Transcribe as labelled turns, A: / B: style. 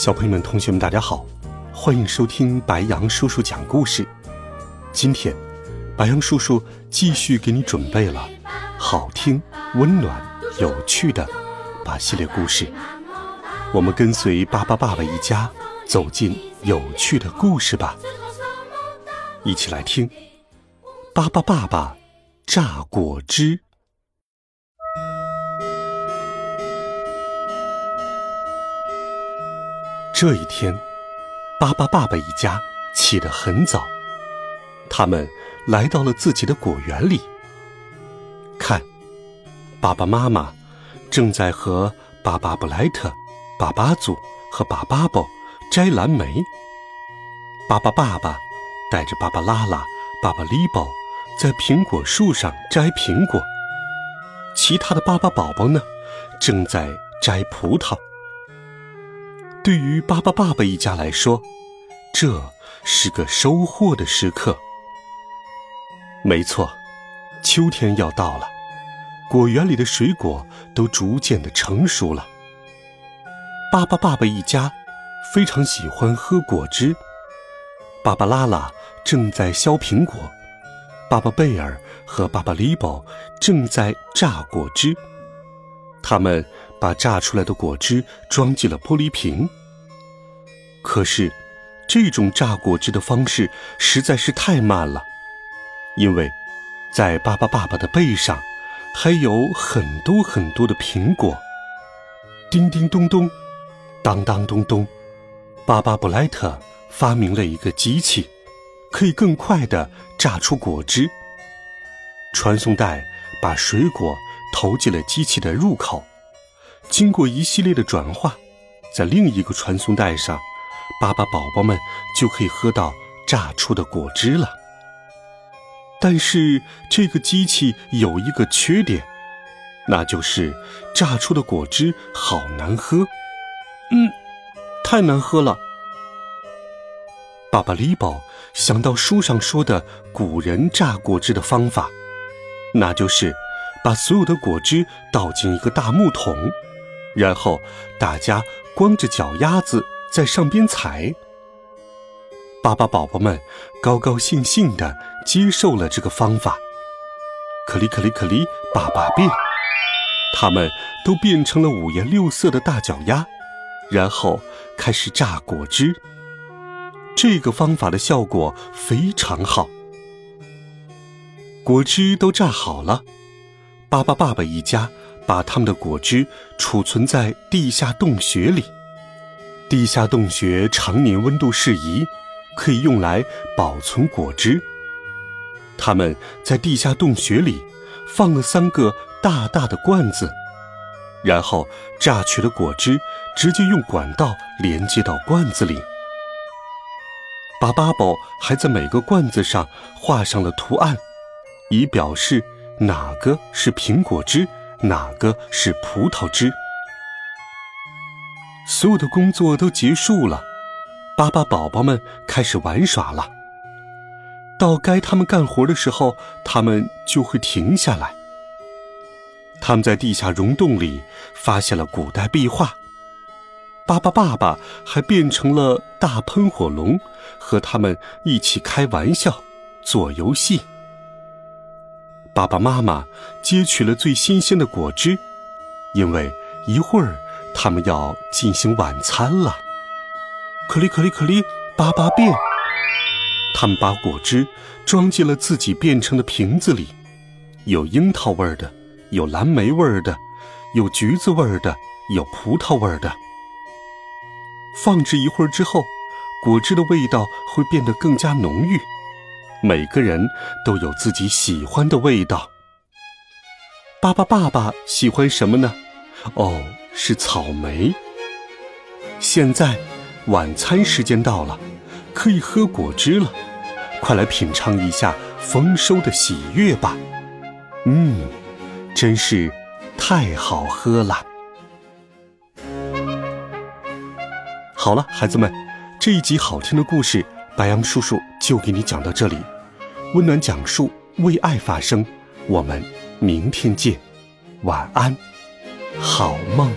A: 小朋友们、同学们，大家好，欢迎收听白羊叔叔讲故事。今天，白羊叔叔继续给你准备了好听、温暖、有趣的巴系列故事。我们跟随巴巴爸爸一家走进有趣的故事吧，一起来听巴巴爸爸榨果汁。这一天，巴巴爸爸一家起得很早，他们来到了自己的果园里。看，爸爸妈妈正在和巴巴布莱特、巴巴祖和巴巴宝摘蓝莓。巴巴爸爸带着巴巴拉拉、巴巴利宝在苹果树上摘苹果，其他的巴巴宝宝呢，正在摘葡萄。对于巴巴爸爸一家来说，这是个收获的时刻。没错，秋天要到了，果园里的水果都逐渐的成熟了。巴巴爸爸一家非常喜欢喝果汁。巴巴拉拉正在削苹果，巴巴贝尔和巴巴利宝正在榨果汁。他们。把榨出来的果汁装进了玻璃瓶。可是，这种榨果汁的方式实在是太慢了，因为，在巴巴爸爸的背上，还有很多很多的苹果。叮叮咚咚，当当咚咚，巴巴布莱特发明了一个机器，可以更快的榨出果汁。传送带把水果投进了机器的入口。经过一系列的转化，在另一个传送带上，巴巴宝宝们就可以喝到榨出的果汁了。但是这个机器有一个缺点，那就是榨出的果汁好难喝。嗯，太难喝了。巴巴利宝想到书上说的古人榨果汁的方法，那就是把所有的果汁倒进一个大木桶。然后大家光着脚丫子在上边踩。巴巴宝宝们高高兴兴地接受了这个方法。可里可里可里，巴巴变，他们都变成了五颜六色的大脚丫，然后开始榨果汁。这个方法的效果非常好。果汁都榨好了，巴巴爸爸一家。把他们的果汁储存在地下洞穴里，地下洞穴常年温度适宜，可以用来保存果汁。他们在地下洞穴里放了三个大大的罐子，然后榨取的果汁直接用管道连接到罐子里。巴巴宝还在每个罐子上画上了图案，以表示哪个是苹果汁。哪个是葡萄汁？所有的工作都结束了，巴巴宝宝们开始玩耍了。到该他们干活的时候，他们就会停下来。他们在地下溶洞里发现了古代壁画。巴巴爸爸还变成了大喷火龙，和他们一起开玩笑、做游戏。爸爸妈妈接取了最新鲜的果汁，因为一会儿他们要进行晚餐了。可里可里可里，巴巴变，他们把果汁装进了自己变成的瓶子里，有樱桃味儿的，有蓝莓味儿的，有橘子味儿的，有葡萄味儿的。放置一会儿之后，果汁的味道会变得更加浓郁。每个人都有自己喜欢的味道。巴巴爸爸喜欢什么呢？哦，是草莓。现在晚餐时间到了，可以喝果汁了，快来品尝一下丰收的喜悦吧。嗯，真是太好喝了。好了，孩子们，这一集好听的故事，白杨叔叔就给你讲到这里。温暖讲述，为爱发声。我们明天见，晚安，好梦。